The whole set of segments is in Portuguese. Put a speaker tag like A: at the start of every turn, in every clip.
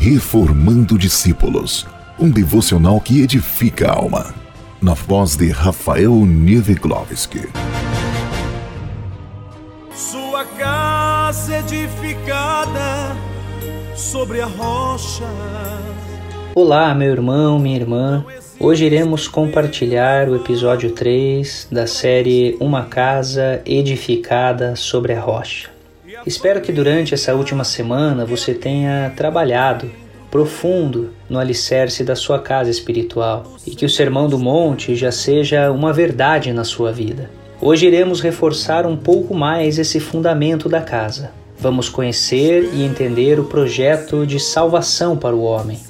A: Reformando Discípulos, um devocional que edifica a alma. Na voz de Rafael Nieveglovski.
B: Sua casa edificada sobre a rocha.
C: Olá, meu irmão, minha irmã. Hoje iremos compartilhar o episódio 3 da série Uma Casa Edificada sobre a Rocha. Espero que durante essa última semana você tenha trabalhado profundo no alicerce da sua casa espiritual e que o Sermão do Monte já seja uma verdade na sua vida. Hoje iremos reforçar um pouco mais esse fundamento da casa. Vamos conhecer e entender o projeto de salvação para o homem.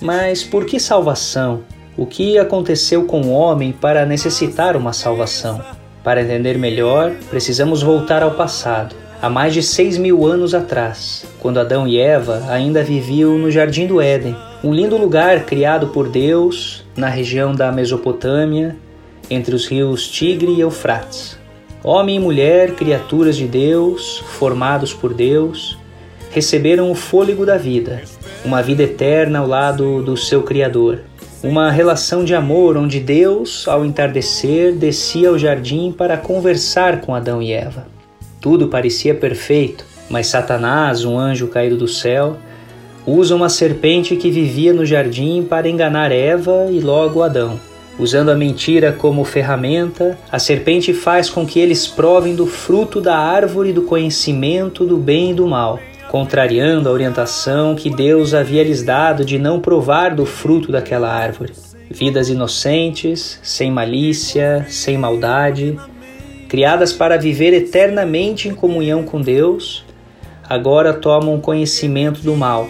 C: Mas por que salvação? O que aconteceu com o homem para necessitar uma salvação? Para entender melhor, precisamos voltar ao passado há mais de seis mil anos atrás, quando Adão e Eva ainda viviam no Jardim do Éden, um lindo lugar criado por Deus na região da Mesopotâmia, entre os rios Tigre e Eufrates. Homem e mulher, criaturas de Deus, formados por Deus, receberam o fôlego da vida, uma vida eterna ao lado do seu Criador. Uma relação de amor onde Deus, ao entardecer, descia ao jardim para conversar com Adão e Eva. Tudo parecia perfeito, mas Satanás, um anjo caído do céu, usa uma serpente que vivia no jardim para enganar Eva e logo Adão. Usando a mentira como ferramenta, a serpente faz com que eles provem do fruto da árvore do conhecimento do bem e do mal, contrariando a orientação que Deus havia lhes dado de não provar do fruto daquela árvore. Vidas inocentes, sem malícia, sem maldade, criadas para viver eternamente em comunhão com Deus, agora tomam conhecimento do mal.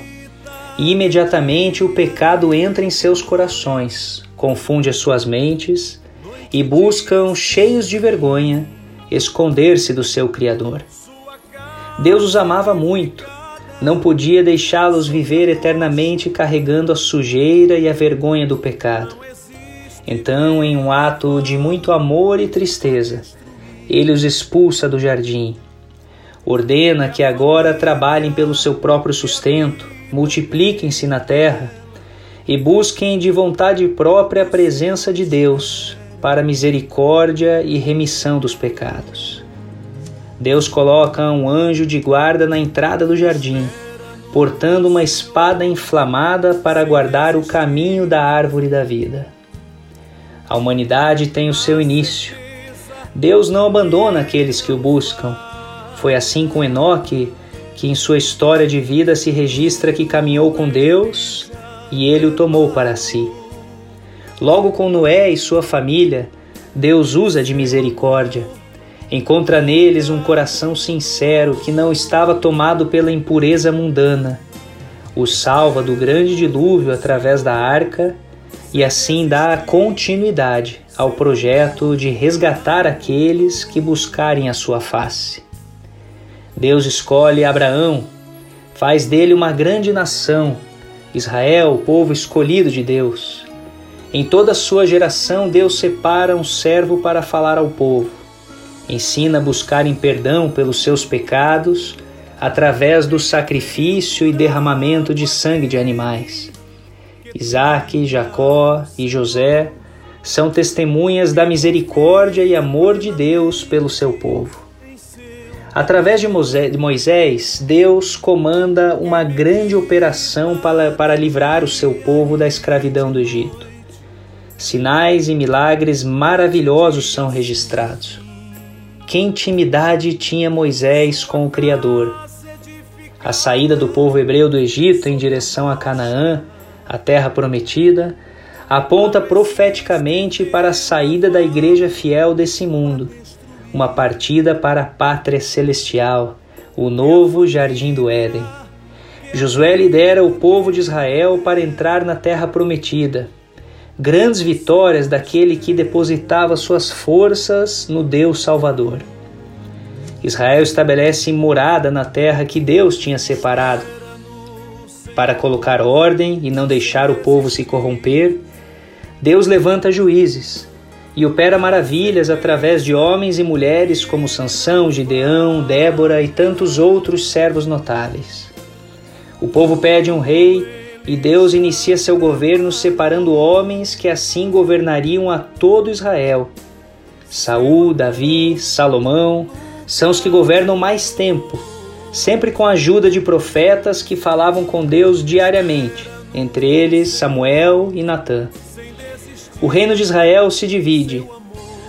C: E imediatamente o pecado entra em seus corações, confunde as suas mentes e buscam, cheios de vergonha, esconder-se do seu Criador. Deus os amava muito, não podia deixá-los viver eternamente carregando a sujeira e a vergonha do pecado. Então, em um ato de muito amor e tristeza, ele os expulsa do jardim. Ordena que agora trabalhem pelo seu próprio sustento, multipliquem-se na terra e busquem de vontade própria a presença de Deus para misericórdia e remissão dos pecados. Deus coloca um anjo de guarda na entrada do jardim, portando uma espada inflamada para guardar o caminho da árvore da vida. A humanidade tem o seu início Deus não abandona aqueles que o buscam. Foi assim com Enoque, que em sua história de vida se registra que caminhou com Deus e ele o tomou para si. Logo com Noé e sua família, Deus usa de misericórdia. Encontra neles um coração sincero que não estava tomado pela impureza mundana. O salva do grande dilúvio através da arca e assim dá continuidade ao projeto de resgatar aqueles que buscarem a sua face. Deus escolhe Abraão, faz dele uma grande nação, Israel, o povo escolhido de Deus. Em toda a sua geração, Deus separa um servo para falar ao povo. Ensina a buscarem perdão pelos seus pecados através do sacrifício e derramamento de sangue de animais. Isaac, Jacó e José são testemunhas da misericórdia e amor de Deus pelo seu povo. Através de Moisés, Deus comanda uma grande operação para, livrar o seu povo da escravidão do Egito. Sinais e milagres maravilhosos são registrados. Que intimidade tinha Moisés com o Criador? A saída do povo hebreu do Egito em direção a Canaã a terra prometida, aponta profeticamente para a saída da igreja fiel desse mundo, uma partida para a pátria celestial, o novo jardim do Éden. Josué lidera o povo de Israel para entrar na terra prometida. Grandes vitórias daquele que depositava suas forças no Deus Salvador. Israel estabelece morada na terra que Deus tinha separado para colocar ordem e não deixar o povo se corromper, Deus levanta juízes e opera maravilhas através de homens e mulheres como Sansão, Gideão, Débora e tantos outros servos notáveis. O povo pede um rei e Deus inicia seu governo separando homens que assim governariam a todo Israel. Saul, Davi, Salomão são os que governam mais tempo, sempre com a ajuda de profetas que falavam com Deus diariamente, entre eles Samuel e Natã. O reino de Israel se divide.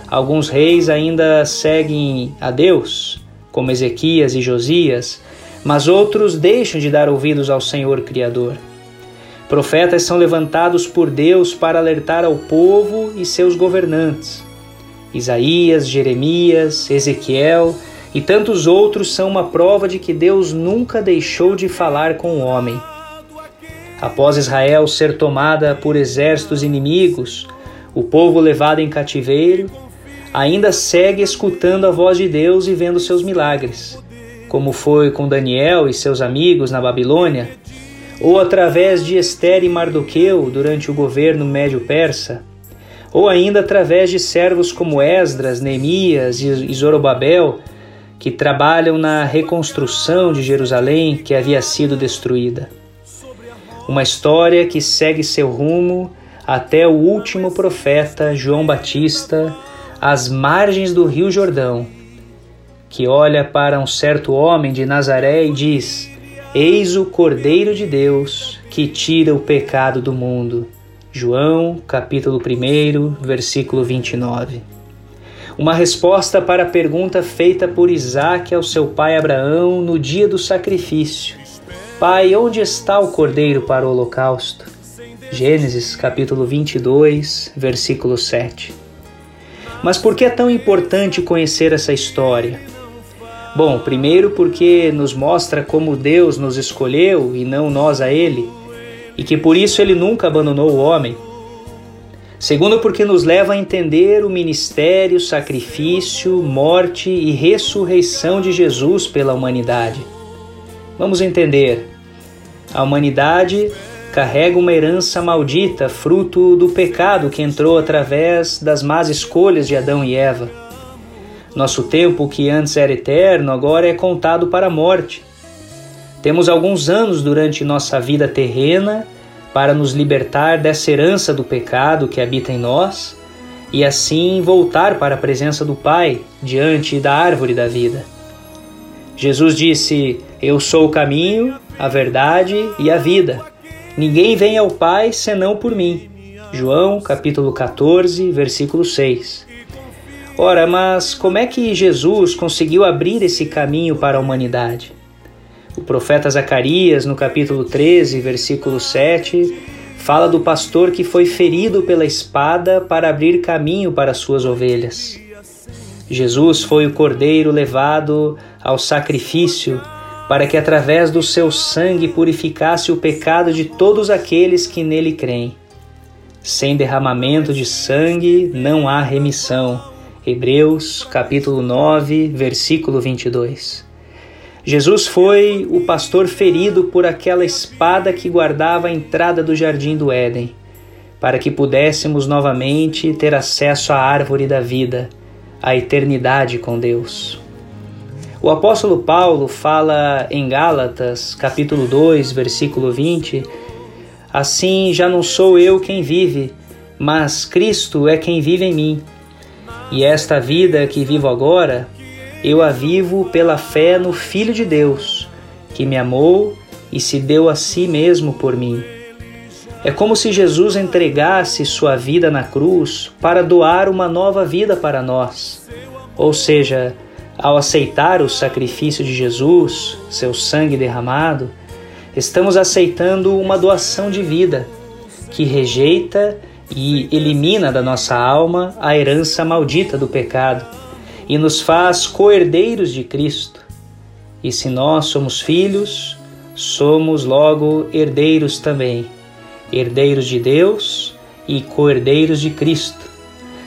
C: Alguns reis ainda seguem a Deus, como Ezequias e Josias, mas outros deixam de dar ouvidos ao Senhor Criador. Profetas são levantados por Deus para alertar ao povo e seus governantes. Isaías, Jeremias, Ezequiel e tantos outros são uma prova de que Deus nunca deixou de falar com o homem. Após Israel ser tomada por exércitos inimigos, o povo levado em cativeiro ainda segue escutando a voz de Deus e vendo seus milagres como foi com Daniel e seus amigos na Babilônia, ou através de Esther e Mardoqueu durante o governo médio-persa, ou ainda através de servos como Esdras, Neemias e Zorobabel, que trabalham na reconstrução de Jerusalém que havia sido destruída. Uma história que segue seu rumo até o último profeta João Batista, às margens do Rio Jordão, que olha para um certo homem de Nazaré e diz: Eis o Cordeiro de Deus que tira o pecado do mundo. João, capítulo 1, versículo 29. Uma resposta para a pergunta feita por Isaac ao seu pai Abraão no dia do sacrifício: Pai, onde está o cordeiro para o holocausto? Gênesis, capítulo 22, versículo 7. Mas por que é tão importante conhecer essa história? Bom, primeiro porque nos mostra como Deus nos escolheu e não nós a Ele, e que por isso Ele nunca abandonou o homem. Segundo, porque nos leva a entender o ministério, sacrifício, morte e ressurreição de Jesus pela humanidade. Vamos entender. A humanidade carrega uma herança maldita, fruto do pecado que entrou através das más escolhas de Adão e Eva. Nosso tempo, que antes era eterno, agora é contado para a morte. Temos alguns anos durante nossa vida terrena para nos libertar dessa herança do pecado que habita em nós e assim voltar para a presença do Pai diante da árvore da vida. Jesus disse: Eu sou o caminho, a verdade e a vida. Ninguém vem ao Pai senão por mim. João capítulo 14, versículo 6. Ora, mas como é que Jesus conseguiu abrir esse caminho para a humanidade? O profeta Zacarias, no capítulo 13, versículo 7, fala do pastor que foi ferido pela espada para abrir caminho para suas ovelhas. Jesus foi o cordeiro levado ao sacrifício para que através do seu sangue purificasse o pecado de todos aqueles que nele creem. Sem derramamento de sangue não há remissão Hebreus capítulo 9, versículo 22. Jesus foi o pastor ferido por aquela espada que guardava a entrada do jardim do Éden, para que pudéssemos novamente ter acesso à árvore da vida, à eternidade com Deus. O apóstolo Paulo fala em Gálatas, capítulo 2, versículo 20: Assim já não sou eu quem vive, mas Cristo é quem vive em mim. E esta vida que vivo agora, eu a vivo pela fé no Filho de Deus, que me amou e se deu a si mesmo por mim. É como se Jesus entregasse sua vida na cruz para doar uma nova vida para nós. Ou seja, ao aceitar o sacrifício de Jesus, seu sangue derramado, estamos aceitando uma doação de vida que rejeita e elimina da nossa alma a herança maldita do pecado e nos faz co-herdeiros de Cristo. E se nós somos filhos, somos logo herdeiros também, herdeiros de Deus e co-herdeiros de Cristo.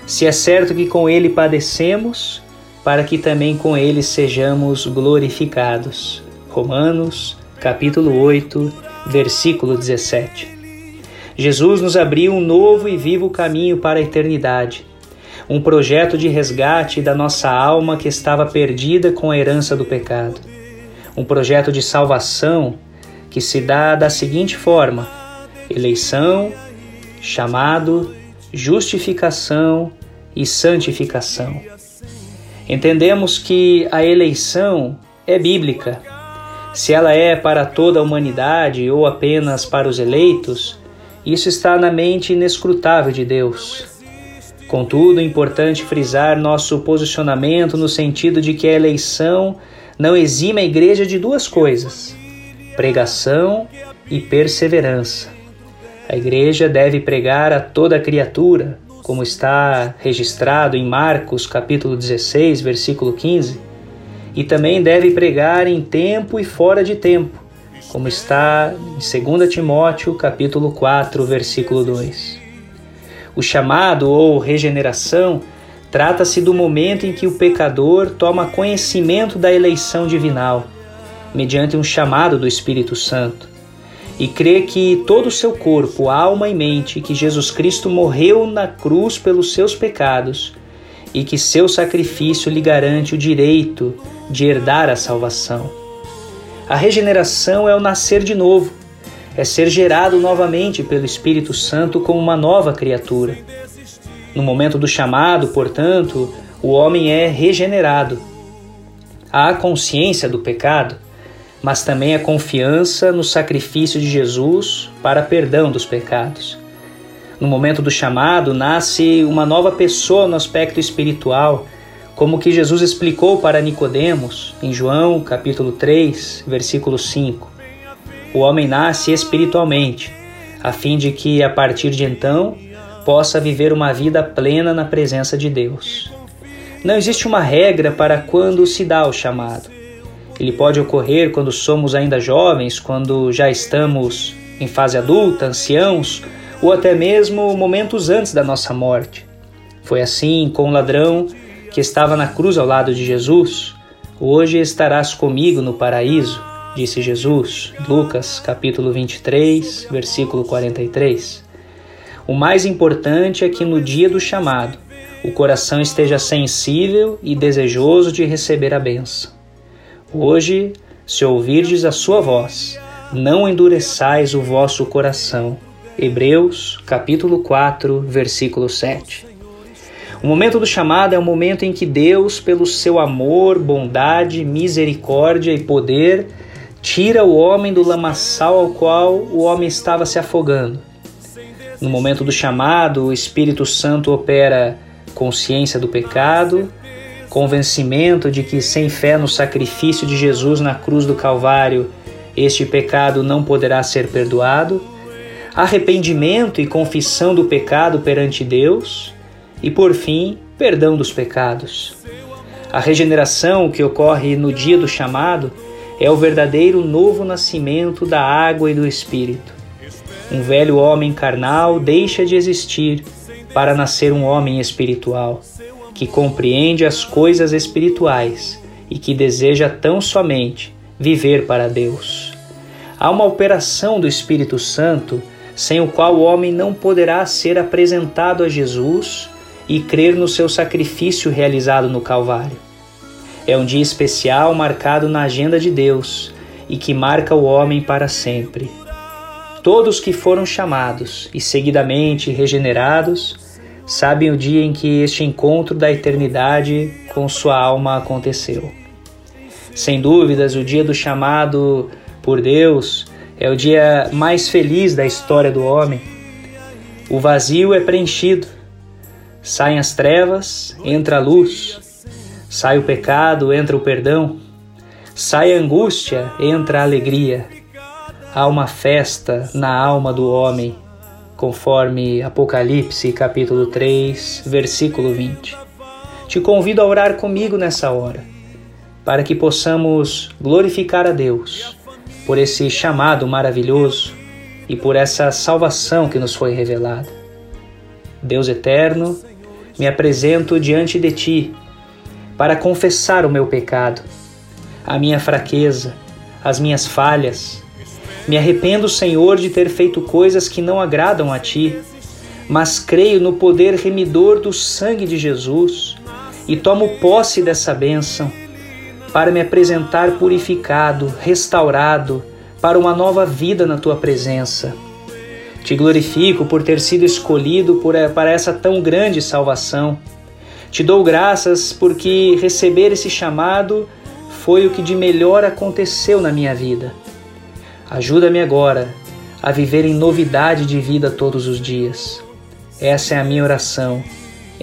C: Se é certo que com Ele padecemos, para que também com Ele sejamos glorificados. Romanos, capítulo 8, versículo 17. Jesus nos abriu um novo e vivo caminho para a eternidade, um projeto de resgate da nossa alma que estava perdida com a herança do pecado, um projeto de salvação que se dá da seguinte forma: eleição, chamado, justificação e santificação. Entendemos que a eleição é bíblica. Se ela é para toda a humanidade ou apenas para os eleitos, isso está na mente inescrutável de Deus. Contudo, é importante frisar nosso posicionamento no sentido de que a eleição não exime a igreja de duas coisas: pregação e perseverança. A igreja deve pregar a toda criatura, como está registrado em Marcos capítulo 16, versículo 15, e também deve pregar em tempo e fora de tempo, como está em 2 Timóteo capítulo 4, versículo 2. O chamado ou regeneração trata-se do momento em que o pecador toma conhecimento da eleição divinal, mediante um chamado do Espírito Santo e crê que todo o seu corpo, alma e mente, que Jesus Cristo morreu na cruz pelos seus pecados e que seu sacrifício lhe garante o direito de herdar a salvação. A regeneração é o nascer de novo, é ser gerado novamente pelo Espírito Santo como uma nova criatura. No momento do chamado, portanto, o homem é regenerado. Há consciência do pecado, mas também a confiança no sacrifício de Jesus para perdão dos pecados. No momento do chamado, nasce uma nova pessoa no aspecto espiritual, como que Jesus explicou para Nicodemos em João, capítulo 3, versículo 5. O homem nasce espiritualmente, a fim de que a partir de então possa viver uma vida plena na presença de Deus. Não existe uma regra para quando se dá o chamado. Ele pode ocorrer quando somos ainda jovens, quando já estamos em fase adulta, anciãos, ou até mesmo momentos antes da nossa morte. Foi assim com o ladrão que estava na cruz ao lado de Jesus. Hoje estarás comigo no paraíso, disse Jesus. Lucas, capítulo 23, versículo 43. O mais importante é que no dia do chamado, o coração esteja sensível e desejoso de receber a benção. Hoje, se ouvirdes a sua voz, não endureçais o vosso coração. Hebreus, capítulo 4, versículo 7. O momento do chamado é o momento em que Deus, pelo seu amor, bondade, misericórdia e poder, tira o homem do lamaçal ao qual o homem estava se afogando. No momento do chamado, o Espírito Santo opera consciência do pecado, convencimento de que sem fé no sacrifício de Jesus na cruz do Calvário, este pecado não poderá ser perdoado, arrependimento e confissão do pecado perante Deus e, por fim, perdão dos pecados. A regeneração que ocorre no dia do chamado é o verdadeiro novo nascimento da água e do Espírito. Um velho homem carnal deixa de existir para nascer um homem espiritual que compreende as coisas espirituais e que deseja tão somente viver para Deus. Há uma operação do Espírito Santo sem o qual o homem não poderá ser apresentado a Jesus e crer no seu sacrifício realizado no Calvário. É um dia especial marcado na agenda de Deus e que marca o homem para sempre. Todos que foram chamados e seguidamente regenerados sabem o dia em que este encontro da eternidade com sua alma aconteceu. Sem dúvidas, o dia do chamado por Deus é o dia mais feliz da história do homem. O vazio é preenchido, saem as trevas, entra a luz, sai o pecado, entra o perdão, sai a angústia, entra a alegria. Há uma festa na alma do homem conforme Apocalipse capítulo 3, versículo 20. Te convido a orar comigo nessa hora, para que possamos glorificar a Deus por esse chamado maravilhoso e por essa salvação que nos foi revelada. Deus eterno, me apresento diante de ti para confessar o meu pecado, a minha fraqueza, as minhas falhas, me arrependo, Senhor, de ter feito coisas que não agradam a Ti, mas creio no poder remidor do sangue de Jesus e tomo posse dessa bênção para me apresentar purificado, restaurado, para uma nova vida na Tua presença. Te glorifico por ter sido escolhido por, eh, para essa tão grande salvação. Te dou graças porque receber esse chamado foi o que de melhor aconteceu na minha vida. Ajuda-me agora a viver em novidade de vida todos os dias. Essa é a minha oração,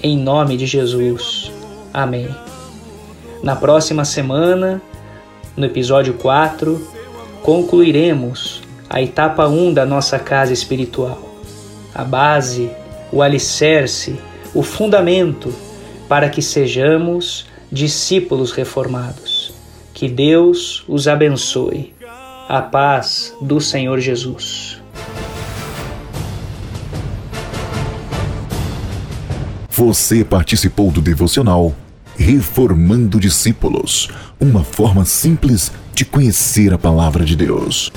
C: em nome de Jesus. Amém. Na próxima semana, no episódio 4, concluiremos a etapa 1 da nossa casa espiritual. A base, o alicerce, o fundamento para que sejamos discípulos reformados. Que Deus os abençoe. A paz do Senhor Jesus.
A: Você participou do devocional Reformando Discípulos uma forma simples de conhecer a palavra de Deus.